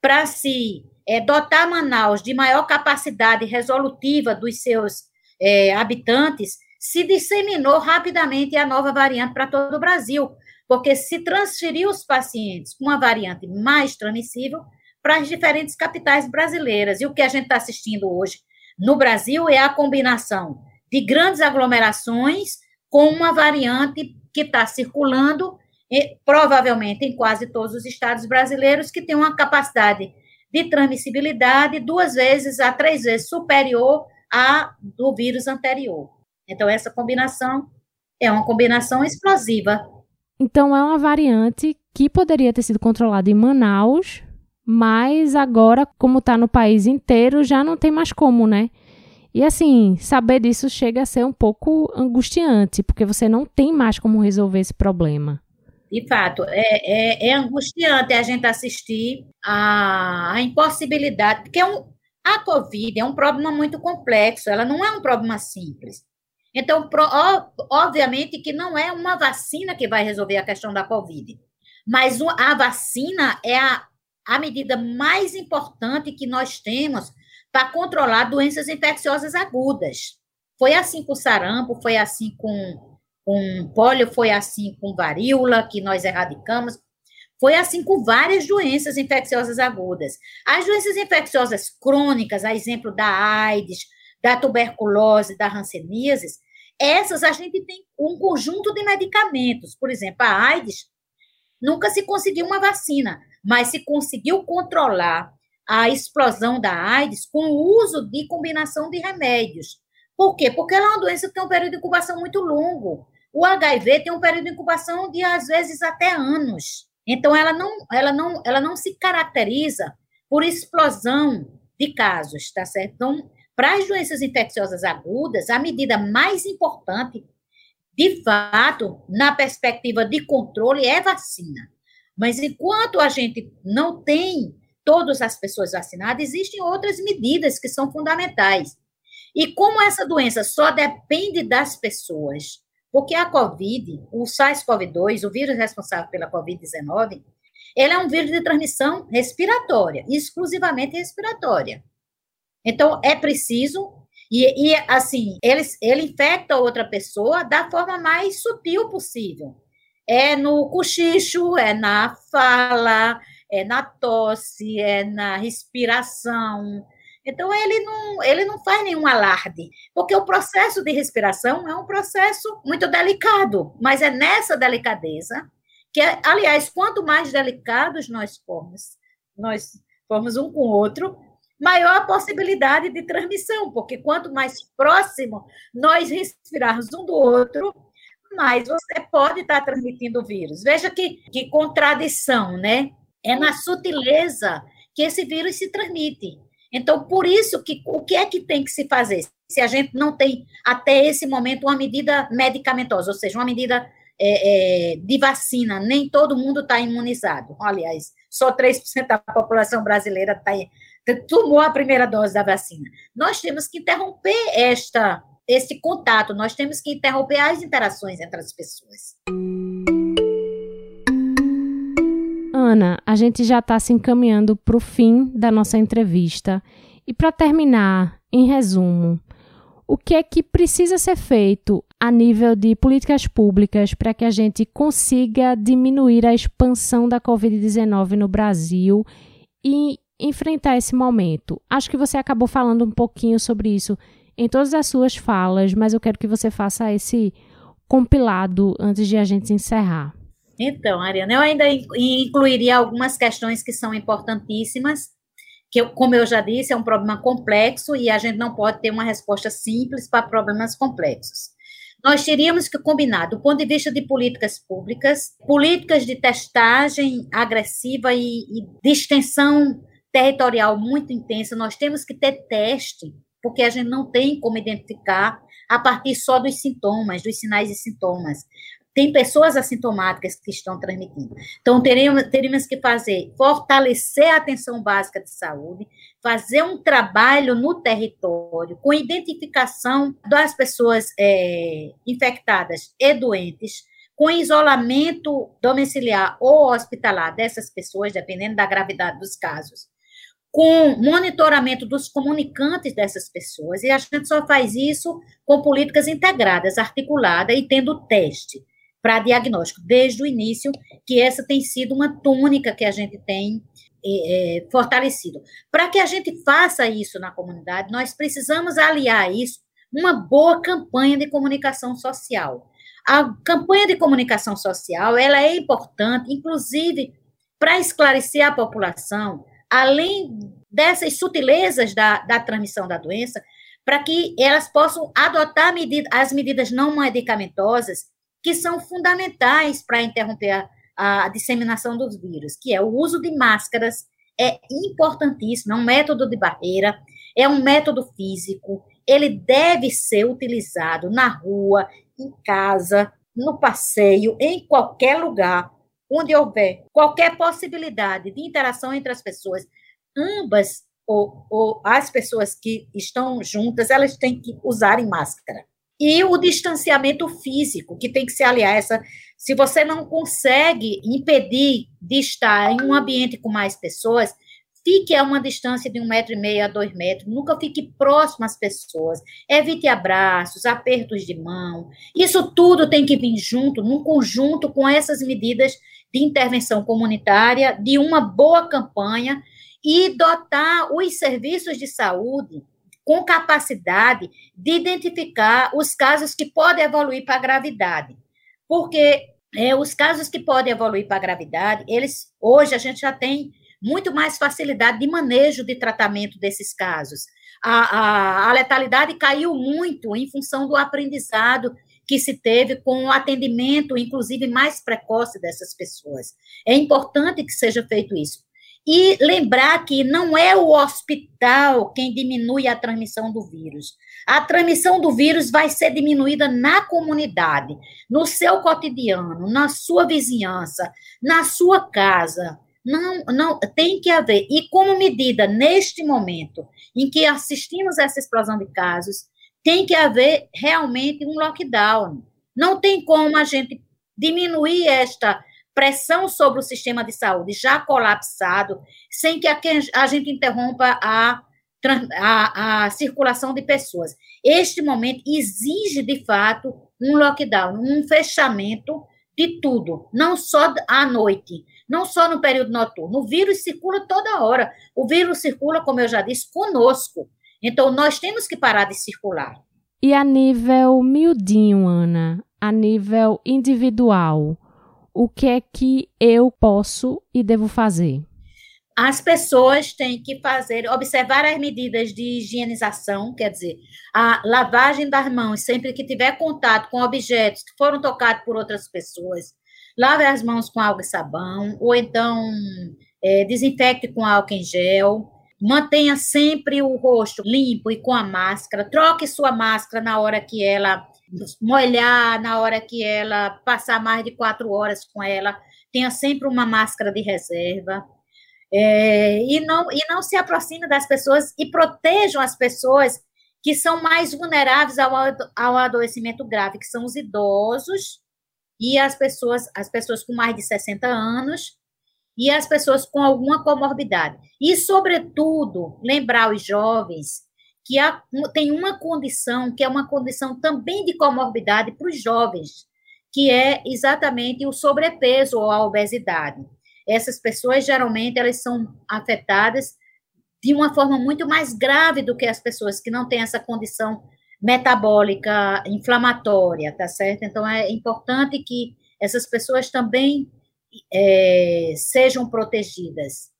para se é, dotar Manaus de maior capacidade resolutiva dos seus é, habitantes, se disseminou rapidamente a nova variante para todo o Brasil, porque se transferiu os pacientes com a variante mais transmissível para as diferentes capitais brasileiras. E o que a gente está assistindo hoje no Brasil é a combinação de grandes aglomerações com uma variante que está circulando, provavelmente em quase todos os estados brasileiros, que tem uma capacidade de transmissibilidade duas vezes a três vezes superior à do vírus anterior. Então, essa combinação é uma combinação explosiva. Então, é uma variante que poderia ter sido controlada em Manaus, mas agora, como está no país inteiro, já não tem mais como, né? E assim, saber disso chega a ser um pouco angustiante, porque você não tem mais como resolver esse problema. De fato, é, é, é angustiante a gente assistir a, a impossibilidade, porque é um, a Covid é um problema muito complexo, ela não é um problema simples. Então, pro, obviamente que não é uma vacina que vai resolver a questão da Covid, mas a vacina é a, a medida mais importante que nós temos para controlar doenças infecciosas agudas. Foi assim com sarampo, foi assim com, com polio, foi assim com varíola, que nós erradicamos. Foi assim com várias doenças infecciosas agudas. As doenças infecciosas crônicas, a exemplo da AIDS, da tuberculose, da hanseníase, essas a gente tem um conjunto de medicamentos. Por exemplo, a AIDS nunca se conseguiu uma vacina, mas se conseguiu controlar a explosão da AIDS com o uso de combinação de remédios. Por quê? Porque ela é uma doença que tem um período de incubação muito longo. O HIV tem um período de incubação de, às vezes, até anos. Então, ela não, ela não, ela não se caracteriza por explosão de casos, tá certo? Então, para as doenças infecciosas agudas, a medida mais importante, de fato, na perspectiva de controle, é vacina. Mas enquanto a gente não tem todas as pessoas vacinadas, existem outras medidas que são fundamentais. E como essa doença só depende das pessoas, porque a COVID, o SARS-CoV-2, o vírus responsável pela COVID-19, ele é um vírus de transmissão respiratória, exclusivamente respiratória. Então, é preciso, e, e assim, ele, ele infecta outra pessoa da forma mais sutil possível. É no cochicho, é na fala, é na tosse, é na respiração. Então, ele não, ele não faz nenhum alarde, porque o processo de respiração é um processo muito delicado, mas é nessa delicadeza que, aliás, quanto mais delicados nós formos, nós formos um com o outro, maior a possibilidade de transmissão, porque quanto mais próximo nós respirarmos um do outro, mais você pode estar transmitindo o vírus. Veja que, que contradição, né? É na sutileza que esse vírus se transmite. Então, por isso que o que é que tem que se fazer? Se a gente não tem até esse momento uma medida medicamentosa, ou seja, uma medida é, é, de vacina, nem todo mundo está imunizado. Aliás, só 3% da população brasileira tá, tomou a primeira dose da vacina. Nós temos que interromper esta, esse contato, nós temos que interromper as interações entre as pessoas. Ana, a gente já está se encaminhando para o fim da nossa entrevista. E para terminar, em resumo, o que é que precisa ser feito a nível de políticas públicas para que a gente consiga diminuir a expansão da Covid-19 no Brasil e enfrentar esse momento? Acho que você acabou falando um pouquinho sobre isso em todas as suas falas, mas eu quero que você faça esse compilado antes de a gente encerrar. Então, Ariana, eu ainda incluiria algumas questões que são importantíssimas, que, como eu já disse, é um problema complexo e a gente não pode ter uma resposta simples para problemas complexos. Nós teríamos que combinar, do ponto de vista de políticas públicas, políticas de testagem agressiva e, e de extensão territorial muito intensa. Nós temos que ter teste, porque a gente não tem como identificar a partir só dos sintomas, dos sinais e sintomas tem pessoas assintomáticas que estão transmitindo. Então, teríamos que fazer, fortalecer a atenção básica de saúde, fazer um trabalho no território com identificação das pessoas é, infectadas e doentes, com isolamento domiciliar ou hospitalar dessas pessoas, dependendo da gravidade dos casos, com monitoramento dos comunicantes dessas pessoas, e a gente só faz isso com políticas integradas, articuladas e tendo teste para diagnóstico, desde o início, que essa tem sido uma túnica que a gente tem é, é, fortalecido. Para que a gente faça isso na comunidade, nós precisamos aliar isso uma boa campanha de comunicação social. A campanha de comunicação social, ela é importante, inclusive, para esclarecer a população, além dessas sutilezas da, da transmissão da doença, para que elas possam adotar medida, as medidas não medicamentosas que são fundamentais para interromper a, a, disseminação dos vírus, que é o uso de máscaras, é importantíssimo, é um método de barreira, é um método físico, ele deve ser utilizado na rua, em casa, no passeio, em qualquer lugar onde houver qualquer possibilidade de interação entre as pessoas, ambas ou, ou as pessoas que estão juntas, elas têm que usarem máscara e o distanciamento físico, que tem que se aliar essa. Se você não consegue impedir de estar em um ambiente com mais pessoas, fique a uma distância de um metro e meio a dois metros, nunca fique próximo às pessoas, evite abraços, apertos de mão. Isso tudo tem que vir junto, num conjunto com essas medidas de intervenção comunitária, de uma boa campanha e dotar os serviços de saúde com capacidade de identificar os casos que podem evoluir para gravidade. Porque é, os casos que podem evoluir para gravidade, eles hoje a gente já tem muito mais facilidade de manejo de tratamento desses casos. A, a, a letalidade caiu muito em função do aprendizado que se teve com o atendimento, inclusive mais precoce dessas pessoas. É importante que seja feito isso. E lembrar que não é o hospital quem diminui a transmissão do vírus. A transmissão do vírus vai ser diminuída na comunidade, no seu cotidiano, na sua vizinhança, na sua casa. Não, não tem que haver. E como medida neste momento em que assistimos essa explosão de casos, tem que haver realmente um lockdown. Não tem como a gente diminuir esta pressão sobre o sistema de saúde já colapsado, sem que a, gente interrompa a, a, a circulação de pessoas. Este momento exige, de fato, um lockdown, um fechamento de tudo, não só à noite, não só no período noturno. O vírus circula toda hora. O vírus circula, como eu já disse, conosco. Então, nós temos que parar de circular. E a nível miudinho, Ana, a nível individual, o que é que eu posso e devo fazer? as pessoas têm que fazer, observar as medidas de higienização, quer dizer, a lavagem das mãos sempre que tiver contato com objetos que foram tocados por outras pessoas, lave as mãos com água e sabão, ou então é, desinfecte com álcool em gel, mantenha sempre o rosto limpo e com a máscara, troque sua máscara na hora que ela molhar, na hora que ela passar mais de quatro horas com ela, tenha sempre uma máscara de reserva. É, e, não, e não se aproxime das pessoas e protejam as pessoas que são mais vulneráveis ao, ao adoecimento grave, que são os idosos e as pessoas, as pessoas com mais de 60 anos e as pessoas com alguma comorbidade. E, sobretudo, lembrar os jovens que há, tem uma condição, que é uma condição também de comorbidade para os jovens, que é exatamente o sobrepeso ou a obesidade. Essas pessoas, geralmente, elas são afetadas de uma forma muito mais grave do que as pessoas que não têm essa condição metabólica inflamatória, tá certo? Então, é importante que essas pessoas também é, sejam protegidas.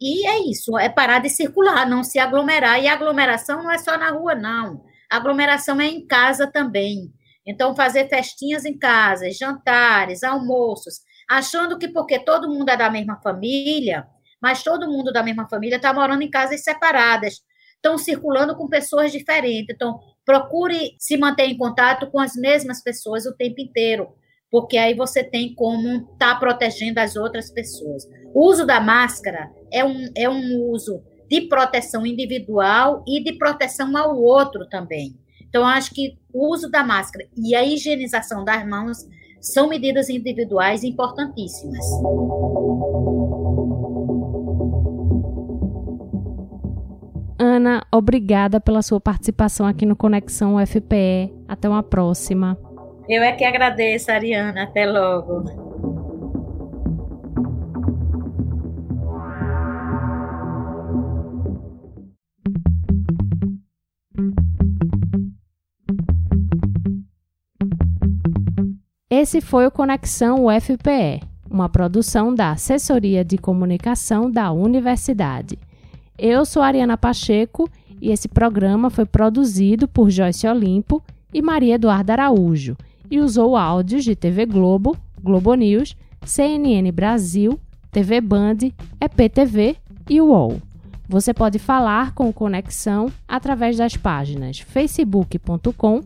E é isso, é parar de circular, não se aglomerar. E aglomeração não é só na rua, não. aglomeração é em casa também. Então, fazer festinhas em casa, jantares, almoços, achando que porque todo mundo é da mesma família, mas todo mundo da mesma família está morando em casas separadas, estão circulando com pessoas diferentes. Então, procure se manter em contato com as mesmas pessoas o tempo inteiro porque aí você tem como estar tá protegendo as outras pessoas. O uso da máscara é um, é um uso de proteção individual e de proteção ao outro também. Então, acho que o uso da máscara e a higienização das mãos são medidas individuais importantíssimas. Ana, obrigada pela sua participação aqui no Conexão UFPE. Até uma próxima. Eu é que agradeço, Ariana. Até logo. Esse foi o Conexão UFPE, uma produção da Assessoria de Comunicação da Universidade. Eu sou Ariana Pacheco e esse programa foi produzido por Joyce Olimpo e Maria Eduarda Araújo e usou áudios de TV Globo, Globo News, CNN Brasil, TV Band, EPTV e UOL. Você pode falar com Conexão através das páginas facebook.com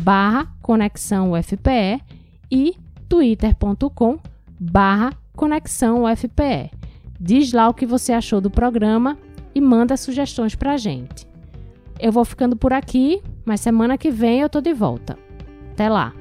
barra Conexão UFPE e twitter.com barra Conexão UFPE. Diz lá o que você achou do programa e manda sugestões pra gente. Eu vou ficando por aqui, mas semana que vem eu tô de volta. Até lá!